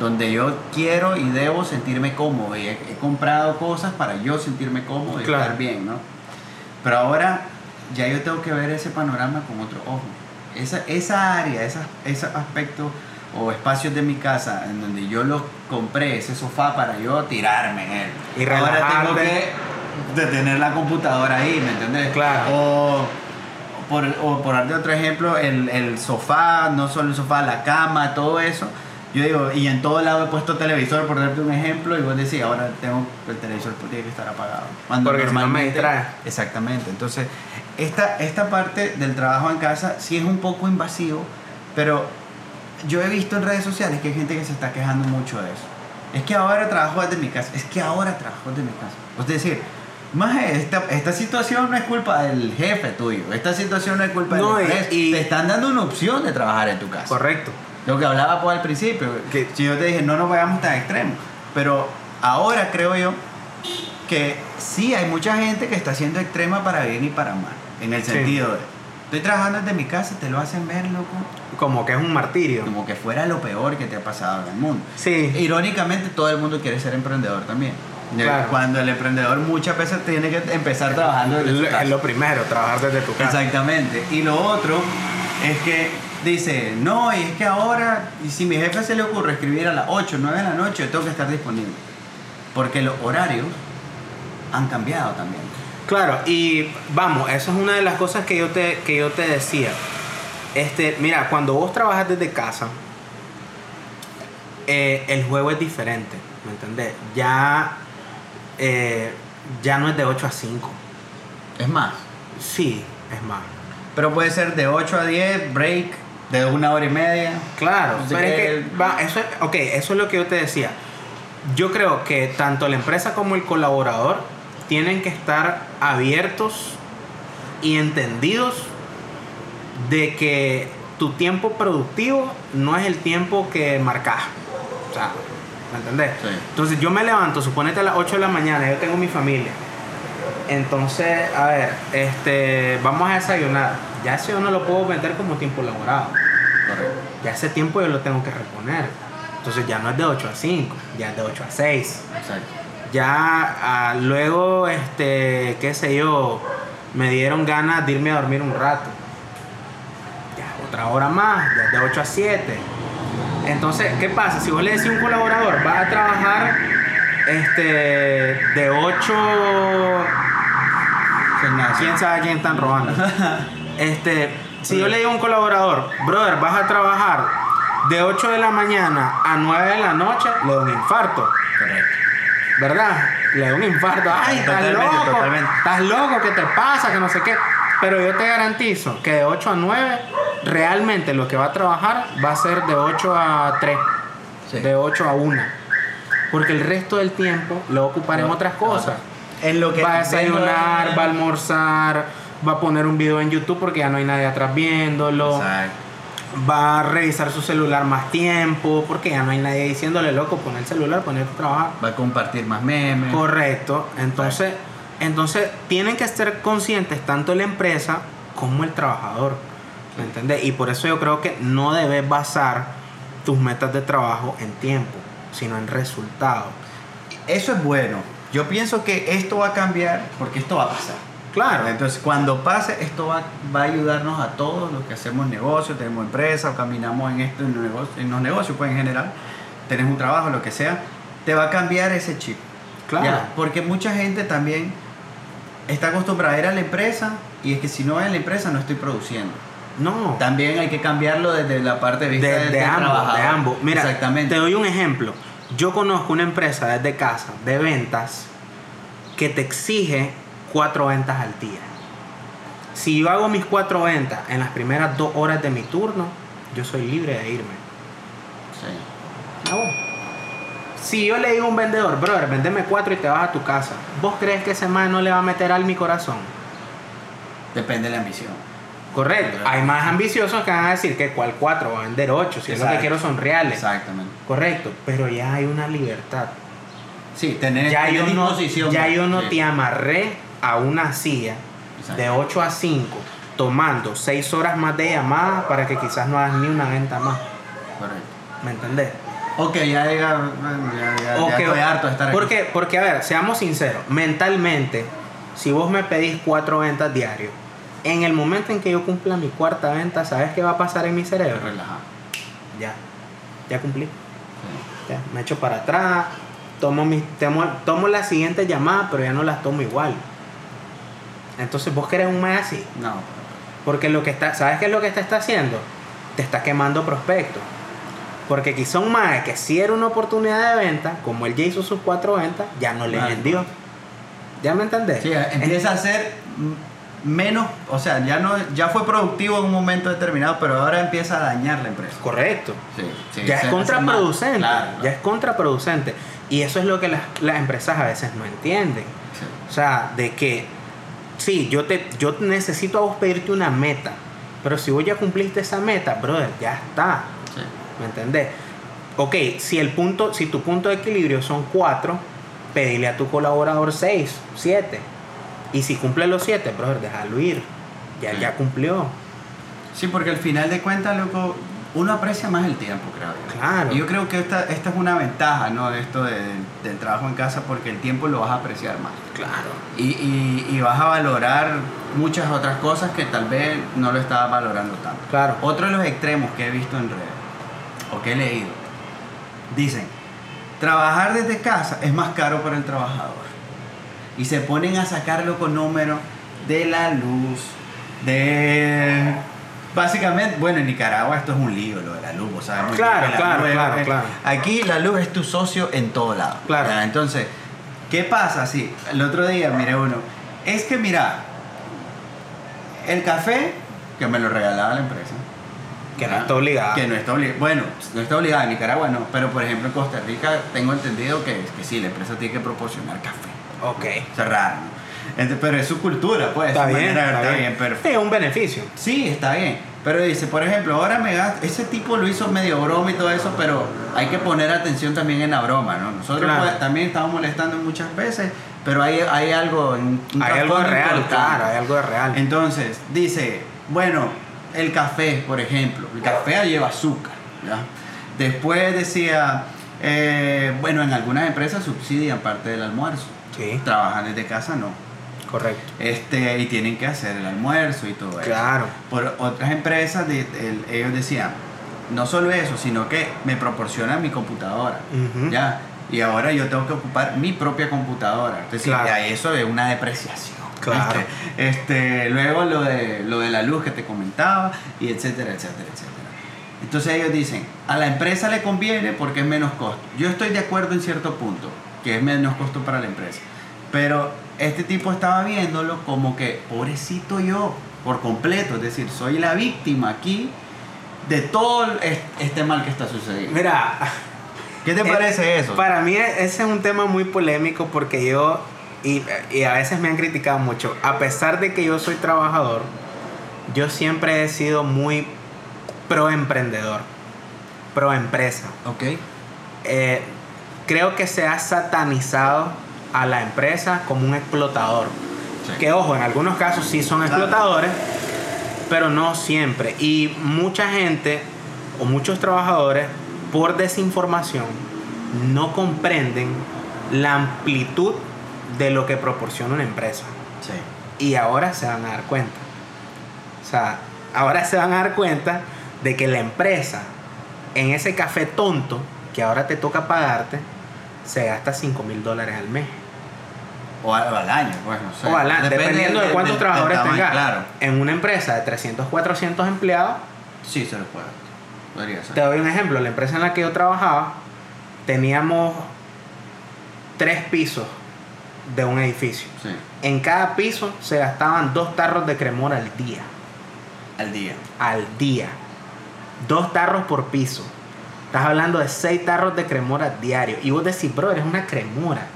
donde yo quiero y debo sentirme cómodo. Y he, he comprado cosas para yo sentirme cómodo y Claro. estar bien, ¿no? Pero ahora ya yo tengo que ver ese panorama con otro ojo. Esa, esa área, esa, ese aspecto o espacios de mi casa en donde yo lo compré, ese sofá para yo tirarme en él. Y ahora tengo que detener la computadora ahí, ¿me entiendes? Claro. O por, o por darte otro ejemplo, el, el sofá, no solo el sofá, la cama, todo eso. Yo digo, y en todo lado he puesto televisor, por darte un ejemplo, y vos decís, ahora tengo el televisor pues, tiene que estar apagado. Cuando Porque si no me normalmente- distrae. Exactamente. Entonces, esta, esta parte del trabajo en casa sí es un poco invasivo, pero yo he visto en redes sociales que hay gente que se está quejando mucho de eso. Es que ahora trabajo desde mi casa. Es que ahora trabajo desde mi casa. Es decir, más esta, esta situación no es culpa del jefe tuyo. Esta situación no es culpa No, del empresa. y- Te están dando una opción de trabajar en tu casa. Correcto. Lo que hablaba pues al principio, que si yo te dije no nos vayamos tan extremos, pero ahora creo yo que sí hay mucha gente que está siendo extrema para bien y para mal, en el Sí. sentido de, estoy trabajando desde mi casa, te lo hacen ver, loco, Como que es un martirio. como que fuera lo peor que te ha pasado en el mundo. Sí. Irónicamente, todo el mundo quiere ser emprendedor también. Claro. Cuando el emprendedor muchas veces tiene que empezar trabajando desde su Es lo primero, trabajar desde tu casa. Exactamente. Y lo otro es que dice, no, y es que ahora, y si mi jefe se le ocurre escribir a las 8, 9 de la noche, yo tengo que estar disponible. Porque los horarios han cambiado también. Claro, y vamos, eso es una de las cosas que yo te, que yo te decía. Este, mira, cuando vos trabajas desde casa, eh, el juego es diferente, ¿me entendés? Ya, eh, ya no es de 8 a 5. Es más. Sí, es más. Pero puede ser de 8 a 10, break, de una hora y media. Claro, pero es que- que, va, eso es, ok, eso es lo que yo te decía. Yo creo que tanto la empresa como el colaborador tienen que estar abiertos y entendidos de que tu tiempo productivo no es el tiempo que marcas. O sea, ¿me entendés? Sí. Entonces yo me levanto, suponete a las 8 de la mañana, yo tengo mi familia. Entonces, a ver, este, vamos a desayunar. Ya eso yo no lo puedo meter como tiempo laborado. Correcto. Ya ese tiempo yo lo tengo que reponer. Entonces ya no es de 8 a 5, ya es de 8 a 6. Exacto. Ya ah, luego, este, qué sé yo, me dieron ganas de irme a dormir un rato. Ya otra hora más, ya es de 8 a 7. Entonces, ¿qué pasa? Si vos le decís a un colaborador, vas a trabajar este, de 8 quién sabe a quién están robando. <laughs> Este, si yo le digo a un colaborador, brother, vas a trabajar de 8 de la mañana a 9 de la noche, le da un infarto. Correcto. ¿Verdad? Le da un infarto. Ay, estás loco. totalmente. Estás loco, ¿qué te pasa? Que no sé qué. Pero yo te garantizo que de 8 a 9, realmente lo que va a trabajar va a ser de 8 a 3. Sí. De 8 a 1. Porque el resto del tiempo lo va a ocupar en otras cosas. En lo que Va a desayunar, va a almorzar, va a poner un video en YouTube porque ya no hay nadie atrás viéndolo. Exacto. Va a revisar su celular más tiempo porque ya no hay nadie diciéndole, loco, pon el celular, ponerte a trabajar. Va a compartir más memes. Correcto. Entonces, entonces tienen que estar conscientes tanto la empresa como el trabajador. ¿Me entiendes? Y por eso yo creo que no debes basar tus metas de trabajo en tiempo, sino en resultados. Eso es bueno. Yo pienso que esto va a cambiar porque esto va a pasar. Claro. Entonces, cuando pase, esto va, va a ayudarnos a todos los que hacemos negocios, tenemos empresas o caminamos en, esto, en, los negocios, en los negocios, pues en general, tenés un trabajo, lo que sea, te va a cambiar ese chip. Claro. Ya, porque mucha gente también está acostumbrada a ir a la empresa y es que si no voy a la empresa no estoy produciendo. No. También hay que cambiarlo desde la parte de vista De, de del ambos, trabajador. de ambos. Mira, Exactamente. te doy un ejemplo. Yo conozco una empresa desde casa de ventas que te exige cuatro ventas al día. Si yo hago mis cuatro ventas en las primeras dos horas de mi turno, yo soy libre de irme. Sí. Ah, bueno. Si yo le digo a un vendedor, brother, vendeme cuatro y te vas a tu casa, ¿vos crees que ese man no le va a meter al mi corazón? Depende de la ambición. Correcto. Hay más ambiciosos que van a decir que cuál cuatro va a vender ocho, si es lo que quiero son reales. Exactamente. Correcto, pero ya hay una libertad. Sí, tener, Ya yo no, ya yo no Sí. te amarré a una silla de 8 a 5, tomando 6 horas más de llamada para que quizás no hagas ni una venta más. Correcto. ¿Me entendés? Ok, ya llega. ya, ya, O ya estoy harto de estar aquí. porque, porque, a ver, seamos sinceros, mentalmente, si vos me pedís 4 ventas diarios, en el momento en que yo cumpla mi cuarta venta, ¿sabes qué va a pasar en mi cerebro? Relajado. Ya, ya cumplí. Sí. Ya, me echo para atrás, tomo, mis, tomo, tomo la siguiente llamada, pero ya no las tomo igual. Entonces vos querés un mes así. No. Porque lo que está, ¿sabes qué es lo que te está haciendo? Te está quemando prospectos. Porque quizá un mae que si era una oportunidad de venta, como él ya hizo sus cuatro ventas, ya no le vendió. ¿Ya me entendés? Sí, empieza a ser menos, o sea, ya no ya fue productivo en un momento determinado, pero ahora empieza a dañar la empresa. Correcto. Sí, sí, ya es contraproducente. Claro, Ya es contraproducente. Y eso es lo que las, las empresas a veces no entienden. Sí. O sea, de que, sí, yo, te, yo necesito a vos pedirte una meta. Pero si vos ya cumpliste esa meta, brother, ya está. Sí. ¿Me entendés? Ok, si, el punto, si tu punto de equilibrio son cuatro, pedile a tu colaborador seis, siete. Y si cumple los siete, brother, déjalo ir. Ya, ya cumplió. Sí, porque al final de cuentas, loco, uno aprecia más el tiempo, creo yo. Claro. Y yo creo que esta, esta es una ventaja, ¿no? De esto de- del trabajo en casa, porque el tiempo lo vas a apreciar más. Claro. Y, y- y vas a valorar muchas otras cosas que tal vez no lo estabas valorando tanto. Claro. Otro de los extremos que he visto en redes, o que he leído, dicen, trabajar desde casa es más caro para el trabajador. Y se ponen a sacarlo con números de la luz, de... Básicamente, bueno, en Nicaragua esto es un lío, lo de la luz, sabes muy Claro, claro, luz claro, claro. Aquí la luz es tu socio en todo lado. Claro. Entonces, ¿qué pasa? Sí, el otro día miré uno. Es que mira, el café que me lo regalaba la empresa. Que no está obligada. Que no está obligada. Bueno, no está obligada. En Nicaragua no. Pero por ejemplo en Costa Rica tengo entendido que, que sí, la empresa tiene que proporcionar café. Ok. O sea, raro. ¿no? Entonces, pero es su cultura, pues. Está su bien, manera- está, bien. perfecto. Es un beneficio. Sí, está bien. Pero dice, por ejemplo, ahora me gasto, ese tipo lo hizo medio broma y todo eso, pero hay que poner atención también en la broma, ¿no? Nosotros Claro. pues, también estamos molestando muchas veces, pero hay, hay algo, un, un Hay algo real, importante. claro, hay algo de real. Entonces, dice, bueno, el café, por ejemplo, el café lleva azúcar, ¿ya? Después decía, eh, bueno, en algunas empresas subsidian parte del almuerzo, Sí, trabajan desde casa no, correcto. este, y tienen que hacer el almuerzo y todo eso. Claro. Por otras empresas, de- el- ellos decían, no solo eso, sino que me proporcionan mi computadora. ¿ya? Y ahora yo tengo que ocupar mi propia computadora. Es decir, Claro. ya eso es una depreciación. Claro. Este, este, luego lo de, lo de la luz que te comentaba, y etcétera, etcétera, etcétera. Entonces ellos dicen, a la empresa le conviene porque es menos costo. Yo estoy de acuerdo en cierto punto, que es menos costo para la empresa. Pero este tipo estaba viéndolo como que, pobrecito yo, por completo. Es decir, soy la víctima aquí de todo es- este mal que está sucediendo. Mira, ¿Qué te eh, parece eso? Para mí ese es un tema muy polémico porque yo, y, y a veces me han criticado mucho, a pesar de que yo soy trabajador, yo siempre he sido muy pro emprendedor, pro empresa. Ok. Eh, creo que se ha satanizado a la empresa como un explotador. Sí. Que ojo, en algunos casos sí son Claro. explotadores, pero no siempre. Y mucha gente o muchos trabajadores, por desinformación, no comprenden la amplitud de lo que proporciona una empresa. Sí. Y ahora se van a dar cuenta. O sea, ahora se van a dar cuenta de que la empresa, en ese café tonto que ahora te toca pagarte, se gasta 5 mil dólares al mes. O al, año, pues, no sé. o al año, Depende dependiendo de cuántos trabajadores tengas. Claro. En una empresa de 300, 400 empleados, Sí, se lo puede. Podría ser. te doy un ejemplo. La empresa en la que yo trabajaba, teníamos tres pisos de un edificio. Sí. En cada piso se gastaban dos tarros de cremora al día. Al día. al día. Dos tarros por piso. Estás hablando de seis tarros de cremora diario. Y vos decís, bro, eres una cremora.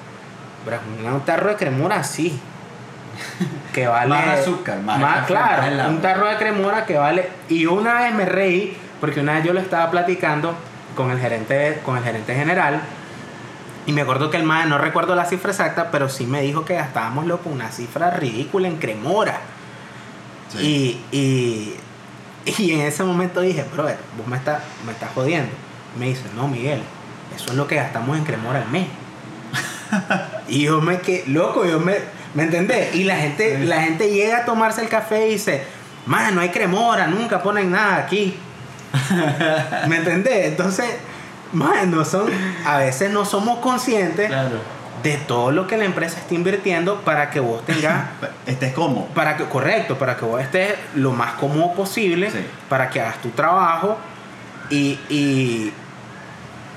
Bro, un tarro de cremora así. <laughs> Que vale. Más azúcar, más café, claro, más helado. un tarro de cremora que vale. Y una vez me reí, porque una vez yo lo estaba platicando con el gerente, con el gerente general. Y me acuerdo que el MAE, no recuerdo la cifra exacta, pero sí me dijo que gastábamos loco una cifra ridícula en cremora. Sí. Y, y, <laughs> y en ese momento dije, brother, vos me estás, me estás jodiendo. Me dice, no, Miguel, eso es lo que gastamos en cremora al mes. y yo me quedé, loco, yo me, ¿me entendés? Y la gente, Sí. la gente llega a tomarse el café y dice, man, no hay cremora, nunca ponen nada aquí. <laughs> ¿Me entendés? Entonces, man, no son, a veces no somos conscientes Claro. de todo lo que la empresa está invirtiendo para que vos tengas <laughs> Este es como. para que, correcto, para que vos estés lo más cómodo posible, Sí. para que hagas tu trabajo y,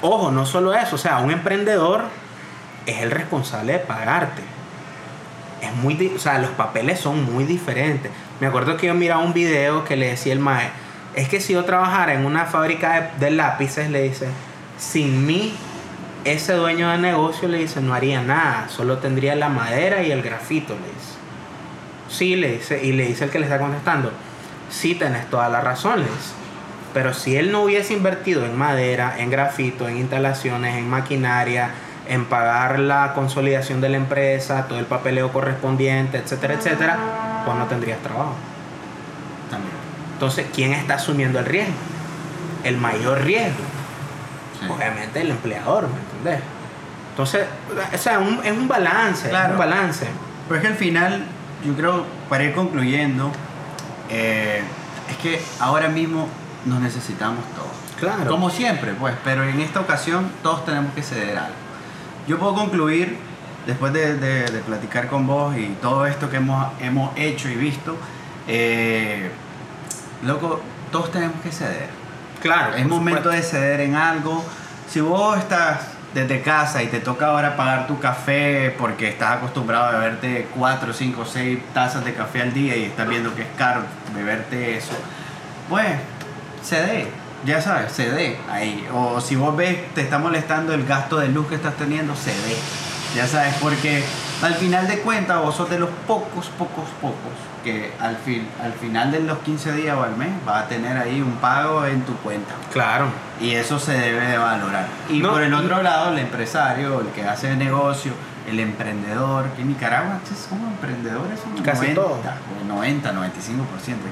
ojo, no solo eso, o sea, un emprendedor es el responsable de pagarte. Es muy, o sea, los papeles son muy diferentes. Me acuerdo que yo miraba un video que le decía el mae, es que si yo trabajara en una fábrica de, de lápices, le dice, sin mí, ese dueño de negocio le dice, no haría nada, solo tendría la madera y el grafito, le dice. Sí, le dice, y le dice el que le está contestando, sí tenés toda la razón, le dice. Pero si él no hubiese invertido en madera, en grafito, en instalaciones, en maquinaria, en pagar la consolidación de la empresa, todo el papeleo correspondiente, etcétera, etcétera, pues no tendrías trabajo. También. Entonces, ¿quién está asumiendo el riesgo? El mayor riesgo. Sí. Obviamente el empleador, ¿me entendés? Entonces, o sea, un- es un balance, es Claro. un balance. Pero es que al final, yo creo, para ir concluyendo, eh, es que ahora mismo nos necesitamos todos. Claro. Como siempre, pues, pero en esta ocasión todos tenemos que ceder algo. Yo puedo concluir, después de, de- de platicar con vos y todo esto que hemos, hemos hecho y visto, eh, loco, todos tenemos que ceder. Claro. Es momento supuesto. de ceder en algo. Si vos estás desde casa y te toca ahora pagar tu café porque estás acostumbrado a beberte 4, 5, 6 tazas de café al día y estás viendo que es caro beberte eso, pues cede, ya sabes, cede ahí. O si vos ves, te está molestando el gasto de luz que estás teniendo, cede. Ya sabes, porque Al final de cuentas, vos sos de los pocos, pocos, pocos que al, fin, al final de los 15 días o al mes va a tener ahí un pago en tu cuenta. Claro. Y eso se debe de valorar. Y No, por el y- otro lado, el empresario, el que hace el negocio, el emprendedor, que en Nicaragua somos emprendedores, somos Casi 90, todos. o 90, 95%.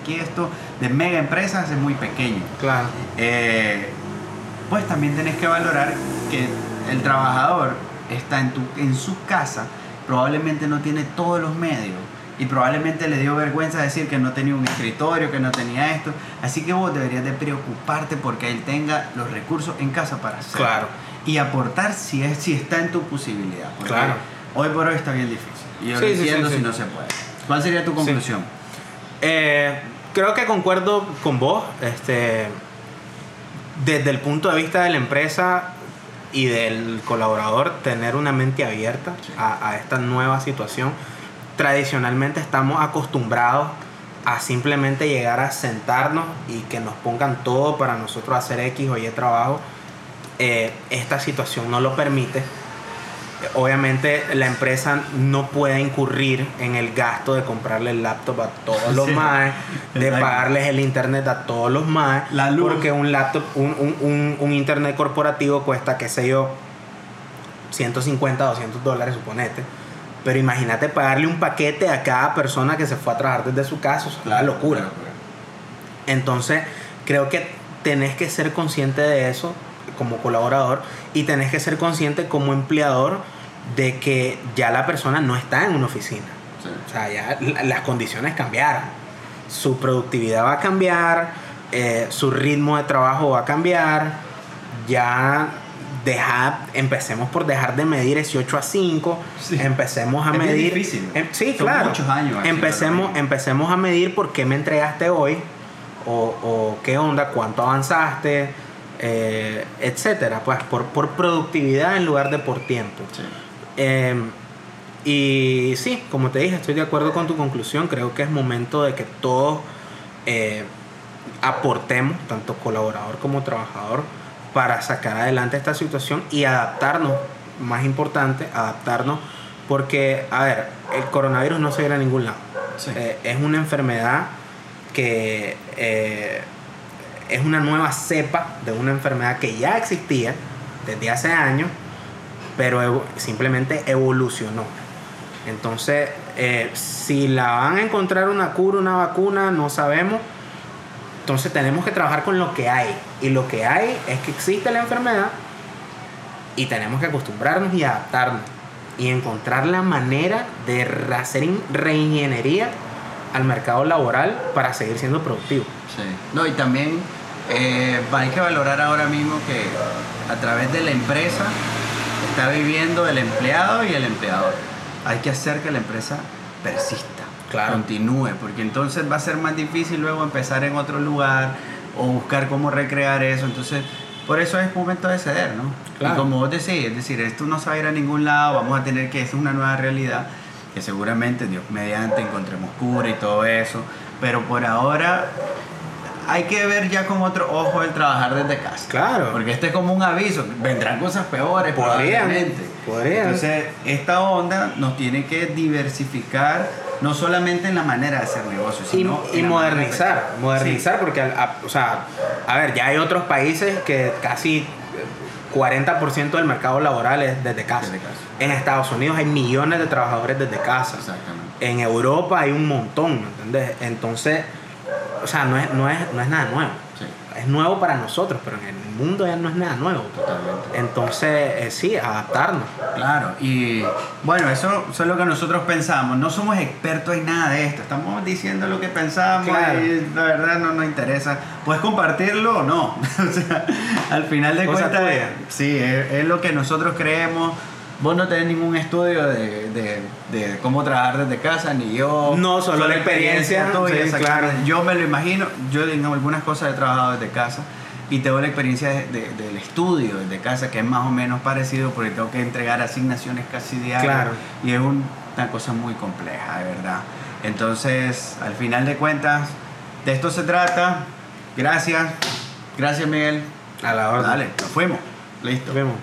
Aquí esto de mega empresas es muy pequeño. Claro. Eh, pues también tenés que valorar que el trabajador está en, tu, en su casa, probablemente no tiene todos los medios y probablemente le dio vergüenza decir que no tenía un escritorio, que no tenía esto. Así que vos deberías de preocuparte porque él tenga los recursos en casa para hacerlo. Claro. Y aportar si, es, si está en tu posibilidad. Porque Claro. hoy por hoy está bien difícil. Y yo Sí, lo sí, sí, entiendo sí. si no se puede. ¿Cuál sería tu conclusión? Eh, creo que concuerdo con vos. Este, desde el punto de vista de la empresa y del colaborador, tener una mente abierta a, a esta nueva situación. Tradicionalmente estamos acostumbrados a simplemente llegar a sentarnos y que nos pongan todo para nosotros hacer X o Y trabajo. Eh, esta situación no lo permite obviamente la empresa no puede incurrir en el gasto de comprarle el laptop a todos los <laughs> Sí, más, de pagarles el internet a todos los más, La luz. porque un laptop, un, un- un- un internet corporativo cuesta, qué sé yo, 150, 200 dólares, suponete. Pero imagínate pagarle un paquete a cada persona que se fue a trabajar desde su casa, es una locura. Entonces, creo que tenés que ser consciente de eso como colaborador y tenés que ser consciente como empleador de que ya la persona no está en una oficina. Sí. O sea, ya la- las condiciones cambiaron. Su productividad va a cambiar, eh, su ritmo de trabajo va a cambiar. Ya deja, empecemos por dejar de medir ese 8 a 5. Sí. Empecemos a Es medir. difícil. Em- sí, Son claro. muchos años así, empecemos, empecemos a medir por qué me entregaste hoy. O, o qué onda, cuánto avanzaste, eh, etcétera. Pues por, por productividad en lugar de por tiempo. Sí. Eh, y sí, como te dije, estoy de acuerdo con tu conclusión. Creo que es momento de que todos eh, aportemos, tanto colaborador como trabajador, para sacar adelante esta situación y adaptarnos. Más importante, adaptarnos. Porque, a ver, el coronavirus no se va a ningún lado. Sí. Eh, es una enfermedad que eh, es una nueva cepa de una enfermedad que ya existía desde hace años, pero simplemente evolucionó. Entonces, eh, si la van a encontrar una cura, una vacuna, no sabemos. Entonces tenemos que trabajar con lo que hay. Y lo que hay es que existe la enfermedad y tenemos que acostumbrarnos y adaptarnos. Y encontrar la manera de hacer in- reingeniería al mercado laboral para seguir siendo productivo. Sí. No, y también eh, hay que valorar ahora mismo que a través de la empresa está viviendo el empleado y el empleador. Hay que hacer que la empresa persista, Claro. continúe, porque entonces va a ser más difícil luego empezar en otro lugar o buscar cómo recrear eso. Entonces, por eso es momento de ceder, ¿no? Claro. Y como vos decís, es decir, esto no se va a ir a ningún lado, vamos a tener que, es una nueva realidad, que seguramente Dios mediante encontremos cura y todo eso, pero por ahora hay que ver ya con otro ojo el trabajar desde casa. Claro. Porque este es como un aviso, vendrán cosas peores Podrían, probablemente. podrían. Entonces, esta onda nos tiene que diversificar no solamente en la manera de hacer negocios, sino y modernizar, modernizar porque, a- o sea, a ver, ya hay otros países que casi eh, 40% del mercado laboral es desde casa. Desde casa. En Estados Unidos hay millones de trabajadores desde casa. exactamente. En Europa hay un montón, ¿me entiendes? Entonces, o sea, no es, no es, no es nada nuevo. Sí, Es nuevo para nosotros, pero en el mundo ya no es nada nuevo. totalmente. Entonces, eh, sí, adaptarnos. Claro, y bueno, eso, eso es lo que nosotros pensamos. No somos expertos en nada de esto. Estamos diciendo lo que pensamos Claro. y la verdad no nos interesa. Puedes compartirlo o no. <laughs> o sea, al final de cuentas, sí, es, es lo que nosotros creemos. Vos no tenés ningún estudio de, de- de cómo trabajar desde casa, ni yo. No, solo la experiencia, sí, claro. Yo me lo imagino, yo en algunas cosas he trabajado desde casa y tengo la experiencia de- de- del estudio desde casa, que es más o menos parecido porque tengo que entregar asignaciones casi diarias Claro. y es un- una cosa muy compleja, de verdad. Entonces, al final de cuentas, de esto se trata. Gracias. Gracias, Miguel. A la orden. Dale, nos fuimos. Listo. Nos vemos.